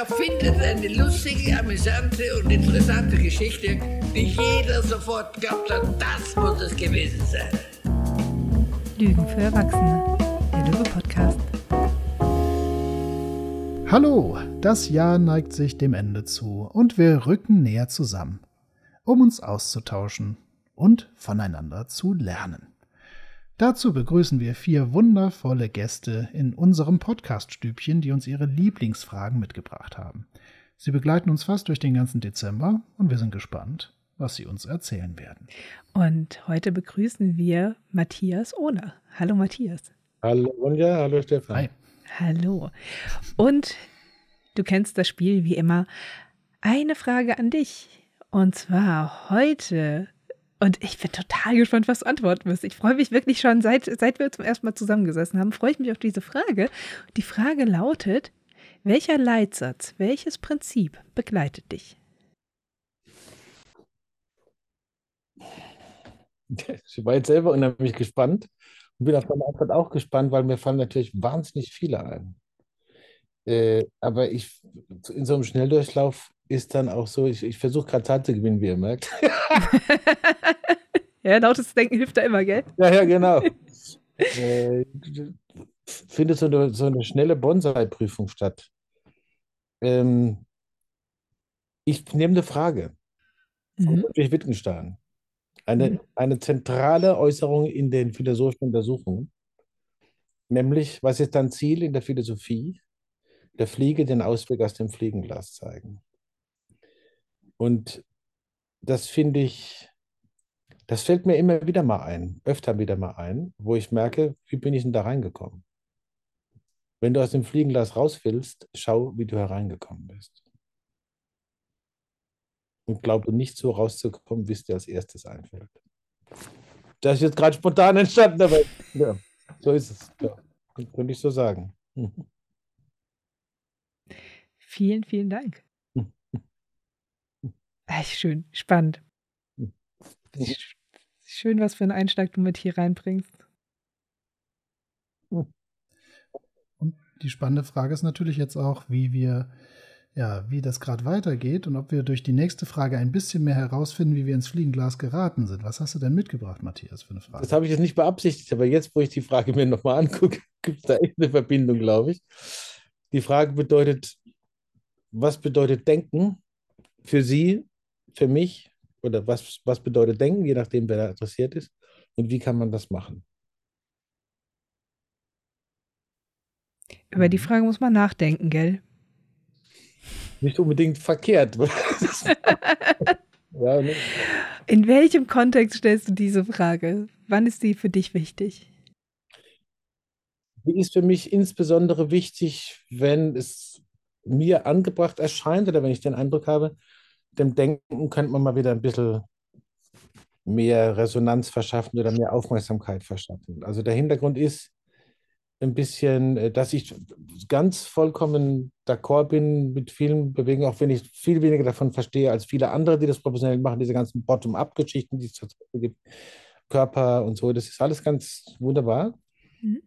erfindet eine lustige, amüsante und interessante Geschichte, die jeder sofort glaubt hat, das muss es gewesen sein. Lügen für Erwachsene, der Löwe-Podcast. Hallo, das Jahr neigt sich dem Ende zu und wir rücken näher zusammen, um uns auszutauschen und voneinander zu lernen. Dazu begrüßen wir vier wundervolle Gäste in unserem Podcast-Stübchen, die uns ihre Lieblingsfragen mitgebracht haben. Sie begleiten uns fast durch den ganzen Dezember und wir sind gespannt, was sie uns erzählen werden. Und heute begrüßen wir Matthias Ohler. Hallo Matthias. Hallo Ronja, hallo Stefan. Hi. Hallo. Und du kennst das Spiel wie immer. Eine Frage an dich. Und zwar heute und ich bin total gespannt, was du antworten wirst. Ich freue mich wirklich schon, seit, seit wir zum ersten Mal zusammengesessen haben, freue ich mich auf diese Frage. Die Frage lautet, welcher Leitsatz, welches Prinzip begleitet dich? Ich war jetzt selber unheimlich gespannt und bin auf meine Antwort auch gespannt, weil mir fallen natürlich wahnsinnig viele ein. Äh, aber ich in so einem Schnelldurchlauf ist dann auch so, ich, ich versuche gerade Zeit zu gewinnen, wie ihr merkt. ja, lautes Denken hilft da immer, gell? Ja, ja, genau. äh, findet so eine, so eine schnelle Bonsai-Prüfung statt. Ähm, ich nehme eine Frage mhm. Wittgenstein. Eine, mhm. eine zentrale Äußerung in den philosophischen Untersuchungen. Nämlich, was ist dein Ziel in der Philosophie? Der Fliege den Ausweg aus dem Fliegenglas zeigen. Und das finde ich, das fällt mir immer wieder mal ein, öfter wieder mal ein, wo ich merke, wie bin ich denn da reingekommen? Wenn du aus dem Fliegenglas raus willst, schau, wie du hereingekommen bist. Und glaube nicht so rauszukommen, wie es dir als erstes einfällt. Das ist jetzt gerade spontan entstanden, aber ja, so ist es. Ja, könnte ich so sagen. Vielen, vielen Dank. Echt schön, spannend. Schön, was für einen Einschlag du mit hier reinbringst. Hm. Und die spannende Frage ist natürlich jetzt auch, wie wir, ja, wie das gerade weitergeht und ob wir durch die nächste Frage ein bisschen mehr herausfinden, wie wir ins Fliegenglas geraten sind. Was hast du denn mitgebracht, Matthias, für eine Frage? Das habe ich jetzt nicht beabsichtigt, aber jetzt, wo ich die Frage mir nochmal angucke, gibt es da echt eine Verbindung, glaube ich. Die Frage bedeutet, was bedeutet Denken für Sie für mich oder was, was bedeutet Denken, je nachdem, wer da interessiert ist und wie kann man das machen. Über die Frage muss man nachdenken, gell? Nicht unbedingt verkehrt. ja, ne? In welchem Kontext stellst du diese Frage? Wann ist sie für dich wichtig? Die ist für mich insbesondere wichtig, wenn es mir angebracht erscheint oder wenn ich den Eindruck habe, dem Denken könnte man mal wieder ein bisschen mehr Resonanz verschaffen oder mehr Aufmerksamkeit verschaffen. Also der Hintergrund ist ein bisschen, äh, dass ich ganz vollkommen d'accord bin mit vielen Bewegungen, auch wenn ich viel weniger davon verstehe als viele andere, die das professionell machen, diese ganzen Bottom-up-Geschichten, die es zurzeit gibt, Körper und so, das ist alles ganz wunderbar. Mhm.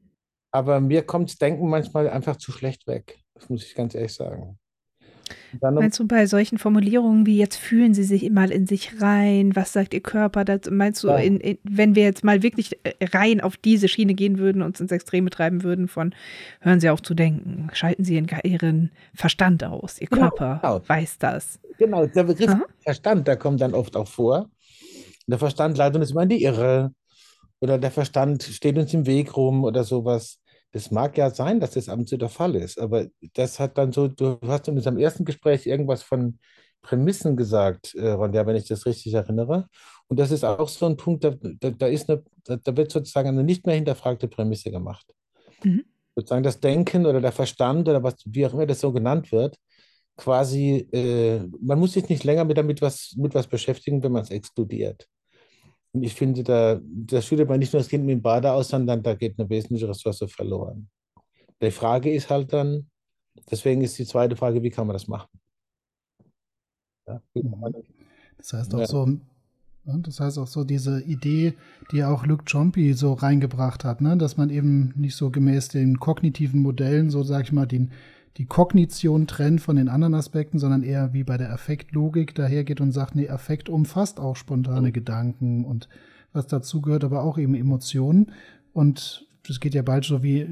Aber mir kommt Denken manchmal einfach zu schlecht weg. Das muss ich ganz ehrlich sagen. Dann meinst du bei solchen Formulierungen wie jetzt fühlen Sie sich mal in sich rein, was sagt Ihr Körper? Das, meinst du, ja. in, in, wenn wir jetzt mal wirklich äh, rein auf diese Schiene gehen würden, uns ins Extreme treiben würden von hören Sie auf zu denken, schalten Sie Ihren Verstand aus, Ihr genau, Körper genau. weiß das. Genau, der Begriff Aha. Verstand, der kommt dann oft auch vor. Der Verstand leitet uns immer in die Irre oder der Verstand steht uns im Weg rum oder sowas. Es mag ja sein, dass das ab und zu der Fall ist, aber das hat dann so, du hast in unserem ersten Gespräch irgendwas von Prämissen gesagt, äh, Ronja, wenn ich das richtig erinnere. Und das ist auch so ein Punkt, da, da, da ist eine, da, da, wird sozusagen eine nicht mehr hinterfragte Prämisse gemacht. Mhm. Sozusagen das Denken oder der Verstand oder was, wie auch immer das so genannt wird, quasi, äh, man muss sich nicht länger mit damit was, mit was beschäftigen, wenn man es exkludiert. Und ich finde, da, da schüttet man nicht nur das Kind mit dem Bade aus, sondern da geht eine wesentliche Ressource verloren. Die Frage ist halt dann, deswegen ist die zweite Frage, wie kann man das machen? Ja, das heißt auch ja. so, das heißt auch so diese Idee, die auch Luke Chompy so reingebracht hat, ne? dass man eben nicht so gemäß den kognitiven Modellen, so sag ich mal, den, die Kognition trennt von den anderen Aspekten, sondern eher wie bei der Affektlogik dahergeht und sagt, nee, Affekt umfasst auch spontane mhm. Gedanken und was dazu gehört, aber auch eben Emotionen. Und das geht ja bald so, wie,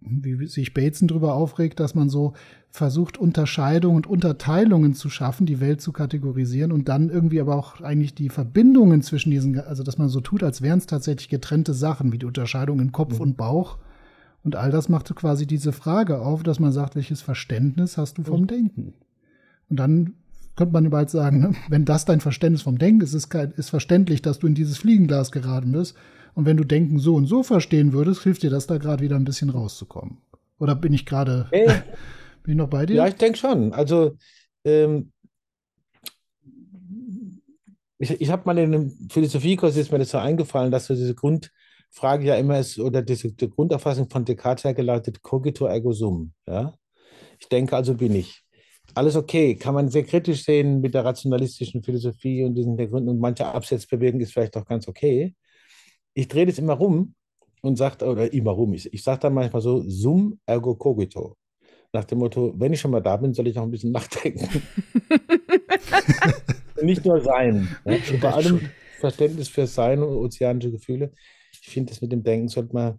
wie sich Bateson darüber aufregt, dass man so versucht, Unterscheidungen und Unterteilungen zu schaffen, die Welt zu kategorisieren und dann irgendwie aber auch eigentlich die Verbindungen zwischen diesen, also dass man so tut, als wären es tatsächlich getrennte Sachen, wie die Unterscheidung in Kopf mhm. und Bauch. Und all das machte quasi diese Frage auf, dass man sagt, welches Verständnis hast du vom mhm. Denken? Und dann könnte man bald sagen, ne, wenn das dein Verständnis vom Denken ist, ist, ist verständlich, dass du in dieses Fliegenglas geraten bist. Und wenn du Denken so und so verstehen würdest, hilft dir das da gerade wieder ein bisschen rauszukommen. Oder bin ich gerade, hey. bin ich noch bei dir? Ja, ich denke schon. Also, ähm, ich, ich habe mal in einem Philosophiekurs, ist mir das so eingefallen, dass so diese Grundfrage ja immer ist, oder diese die Grundauffassung von Descartes hergeleitet, cogito ergo sum. Ja? Ich denke, also bin ich. Alles okay, kann man sehr kritisch sehen mit der rationalistischen Philosophie und diesen Gründen und manche Absetzbewegung ist vielleicht auch ganz okay ich drehe das immer rum und sage, oder immer rum, ich, ich sage dann manchmal so, sum ergo cogito. Nach dem Motto, wenn ich schon mal da bin, soll ich auch ein bisschen nachdenken. Nicht nur sein. Ja? Bei allem Verständnis für Sein und ozeanische Gefühle. Ich finde, das mit dem Denken sollte man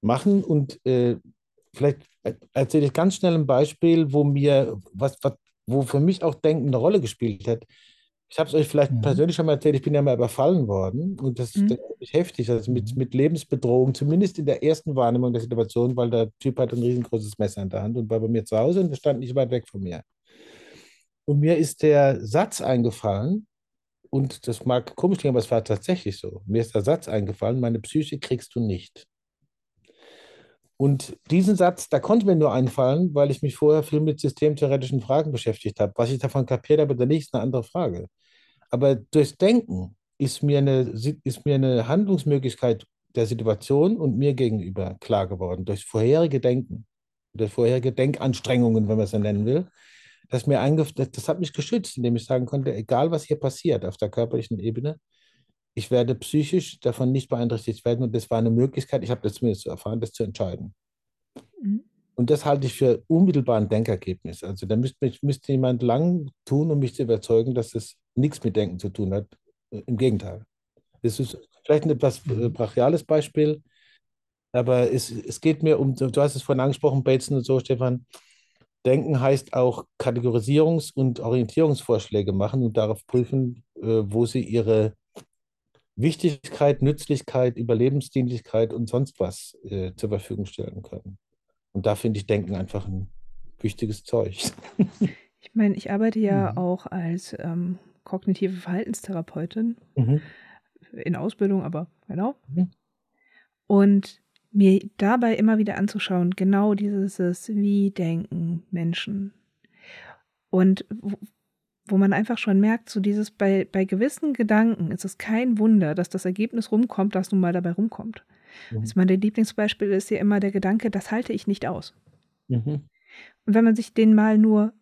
machen und äh, vielleicht erzähle ich ganz schnell ein Beispiel, wo mir, was, was, wo für mich auch Denken eine Rolle gespielt hat. Ich habe es euch vielleicht mhm. persönlich schon mal erzählt, ich bin ja mal überfallen worden und das, mhm. ist heftig, also mit, mit Lebensbedrohung, zumindest in der ersten Wahrnehmung der Situation, weil der Typ hat ein riesengroßes Messer in der Hand und war bei mir zu Hause und stand nicht weit weg von mir. Und mir ist der Satz eingefallen, und das mag komisch klingen, aber es war tatsächlich so. Mir ist der Satz eingefallen, meine Psyche kriegst du nicht. Und diesen Satz, da konnte mir nur einfallen, weil ich mich vorher viel mit systemtheoretischen Fragen beschäftigt habe. Was ich davon kapiert habe, dann ist eine andere Frage. Aber durchs Denken ist mir eine, ist mir eine Handlungsmöglichkeit der Situation und mir gegenüber klar geworden, durch vorherige Denken, durch vorherige Denkanstrengungen, wenn man es so nennen will, dass mir das, das hat mich geschützt, indem ich sagen konnte, egal was hier passiert auf der körperlichen Ebene, ich werde psychisch davon nicht beeinträchtigt werden und das war eine Möglichkeit, ich habe das zumindest erfahren, das zu entscheiden. Mhm. Und das halte ich für unmittelbar ein Denkergebnis. Also da müsste, müsste jemand lang tun, um mich zu überzeugen, dass es nichts mit Denken zu tun hat. Im Gegenteil. Das ist vielleicht ein etwas äh, brachiales Beispiel, aber es, es geht mir um, du hast es vorhin angesprochen, Bateson und so, Stefan, Denken heißt auch Kategorisierungs- und Orientierungsvorschläge machen und darauf prüfen, äh, wo sie ihre Wichtigkeit, Nützlichkeit, Überlebensdienlichkeit und sonst was äh, zur Verfügung stellen können. Und da finde ich Denken einfach ein wichtiges Zeug. Ich meine, ich arbeite ja mhm. auch als ähm, kognitive Verhaltenstherapeutin mhm. in Ausbildung, aber genau. Mhm. Und mir dabei immer wieder anzuschauen, genau dieses, wie denken Menschen. Und wo, man einfach schon merkt, so dieses bei, bei gewissen Gedanken ist es kein Wunder, dass das Ergebnis rumkommt, das nun mal dabei rumkommt. Mhm. Also mein Lieblingsbeispiel ist ja immer der Gedanke, das halte ich nicht aus. Mhm. Und wenn man sich den mal nur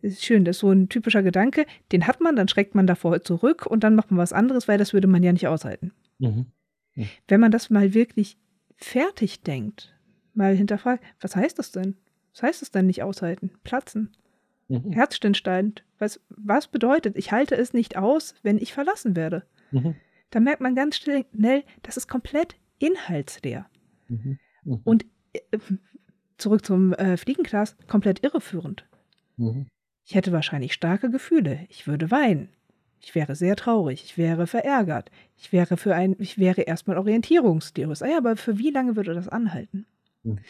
ist schön, das ist so ein typischer Gedanke, den hat man, dann schreckt man davor zurück und dann macht man was anderes, weil das würde man ja nicht aushalten. Mhm. Mhm. Wenn man das mal wirklich fertig denkt, mal hinterfragt, was heißt das denn? Was heißt das denn nicht aushalten? Platzen. Mhm. Herzstillstand. Was, was bedeutet, ich halte es nicht aus, wenn ich verlassen werde? Mhm. Da merkt man ganz schnell, das ist komplett inhaltsleer. Mhm. mhm. Und äh, zurück zum äh, Fliegenglas, komplett irreführend. Mhm. Ich hätte wahrscheinlich starke Gefühle. Ich würde weinen. Ich wäre sehr traurig. Ich wäre verärgert. Ich wäre für ein, ich wäre erstmal orientierungslos. Ah ja, aber für wie lange würde das anhalten? Mhm.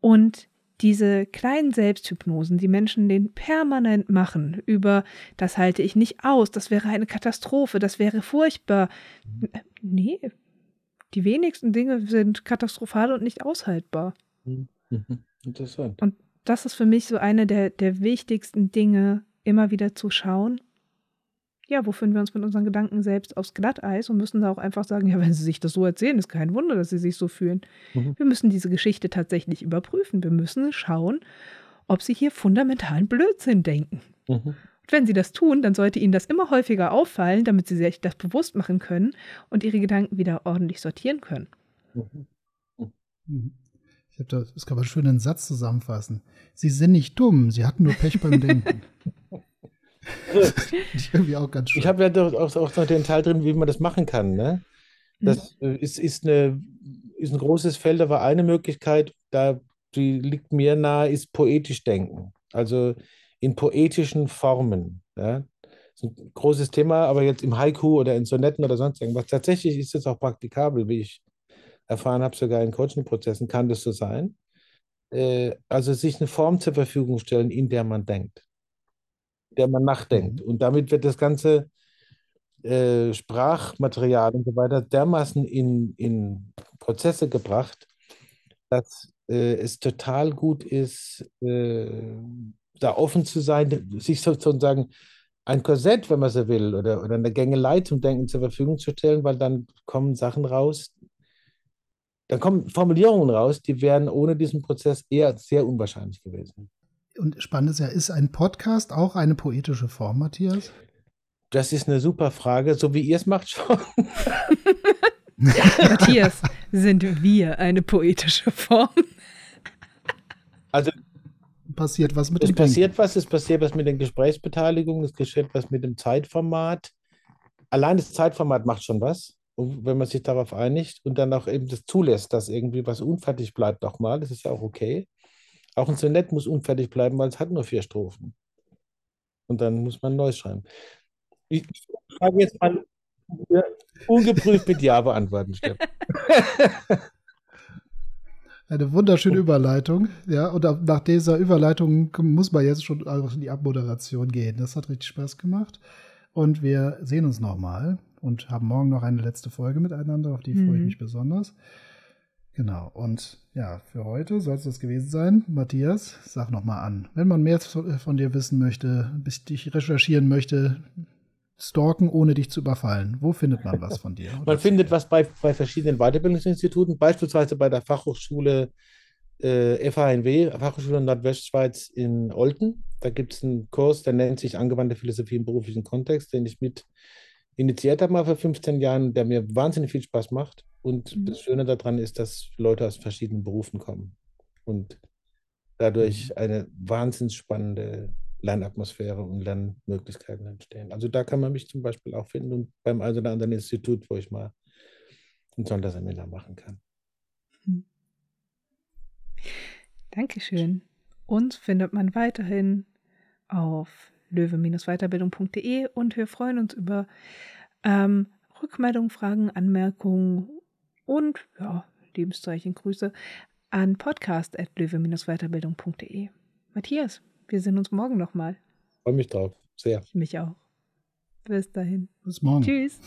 Und diese kleinen Selbsthypnosen, die Menschen den permanent machen, über das halte ich nicht aus, das wäre eine Katastrophe, das wäre furchtbar. Mhm. Nee, die wenigsten Dinge sind katastrophal und nicht aushaltbar. Mhm. Interessant. Und das ist für mich so eine der, der wichtigsten Dinge, immer wieder zu schauen, ja, wo führen wir uns mit unseren Gedanken selbst aufs Glatteis und müssen da auch einfach sagen, ja, wenn sie sich das so erzählen, ist kein Wunder, dass sie sich so fühlen. Mhm. Wir müssen diese Geschichte tatsächlich überprüfen. Wir müssen schauen, ob sie hier fundamentalen Blödsinn denken. Mhm. Und wenn sie das tun, dann sollte ihnen das immer häufiger auffallen, damit sie sich das bewusst machen können und ihre Gedanken wieder ordentlich sortieren können. Mhm. mhm. Ich habe das, das kann man schön in einen Satz zusammenfassen. Sie sind nicht dumm, sie hatten nur Pech beim Denken. ich irgendwie auch ganz schön. Ich habe ja auch, auch noch den Teil drin, wie man das machen kann. Ne? Das mhm. ist, ist, eine, ist ein großes Feld, aber eine Möglichkeit, da die liegt mir nahe, ist poetisch denken. Also in poetischen Formen. Ja? Das ist ein großes Thema, aber jetzt im Haiku oder in Sonetten oder sonst irgendwas. Tatsächlich ist es auch praktikabel, wie ich erfahren habe, sogar in Coaching-Prozessen kann das so sein. Äh, also sich eine Form zur Verfügung stellen, in der man denkt, der man nachdenkt. Mhm. Und damit wird das ganze äh, Sprachmaterial und so weiter dermaßen in, in Prozesse gebracht, dass äh, es total gut ist, äh, da offen zu sein, sich sozusagen ein Korsett, wenn man so will, oder, oder eine Gängelei zum Denken zur Verfügung zu stellen, weil dann kommen Sachen raus, dann kommen Formulierungen raus, die wären ohne diesen Prozess eher sehr unwahrscheinlich gewesen. Und spannend ist ja, ist ein Podcast auch eine poetische Form, Matthias? Das ist eine super Frage, so wie ihr es macht schon. Matthias, sind wir eine poetische Form? Also passiert was mit es dem passiert Denken. was, es passiert was mit den Gesprächsbeteiligungen, es geschieht was mit dem Zeitformat. Allein das Zeitformat macht schon was, wenn man sich darauf einigt und dann auch eben das zulässt, dass irgendwie was unfertig bleibt auch mal, das ist ja auch okay. Auch ein Sonett muss unfertig bleiben, weil es hat nur vier Strophen. Und dann muss man neu schreiben. Ich frage jetzt mal ungeprüft mit Ja beantworten, Steffen. Eine wunderschöne Überleitung. Ja, und nach dieser Überleitung muss man jetzt schon in die Abmoderation gehen. Das hat richtig Spaß gemacht. Und wir sehen uns nochmal und haben morgen noch eine letzte Folge miteinander, auf die mhm. freue ich mhm. mich besonders. Genau. Und ja, für heute soll es das gewesen sein. Matthias, sag nochmal an. Wenn man mehr von dir wissen möchte, bis dich recherchieren möchte, stalken, ohne dich zu überfallen? Wo findet man was von dir? man findet was bei, bei verschiedenen Weiterbildungsinstituten, beispielsweise bei der Fachhochschule äh, FHNW, Fachhochschule Nordwestschweiz in Olten. Da gibt es einen Kurs, der nennt sich Angewandte Philosophie im beruflichen Kontext, den ich mit initiiert habe mal vor 15 Jahren, der mir wahnsinnig viel Spaß macht. Und mhm. das Schöne daran ist, dass Leute aus verschiedenen Berufen kommen und dadurch mhm. eine wahnsinnig spannende Lernatmosphäre und Lernmöglichkeiten entstehen. Also da kann man mich zum Beispiel auch finden und beim einen oder anderen Institut, wo ich mal ein Sonderseminar machen kann. Hm. Dankeschön. Uns findet man weiterhin auf löwe-weiterbildung.de und wir freuen uns über ähm, Rückmeldungen, Fragen, Anmerkungen und ja, Lebenszeichen, Grüße an podcast.löwe-weiterbildung.de. Matthias, wir sehen uns morgen nochmal. Freue mich drauf. Sehr. Ich mich auch. Bis dahin. Bis morgen. Tschüss.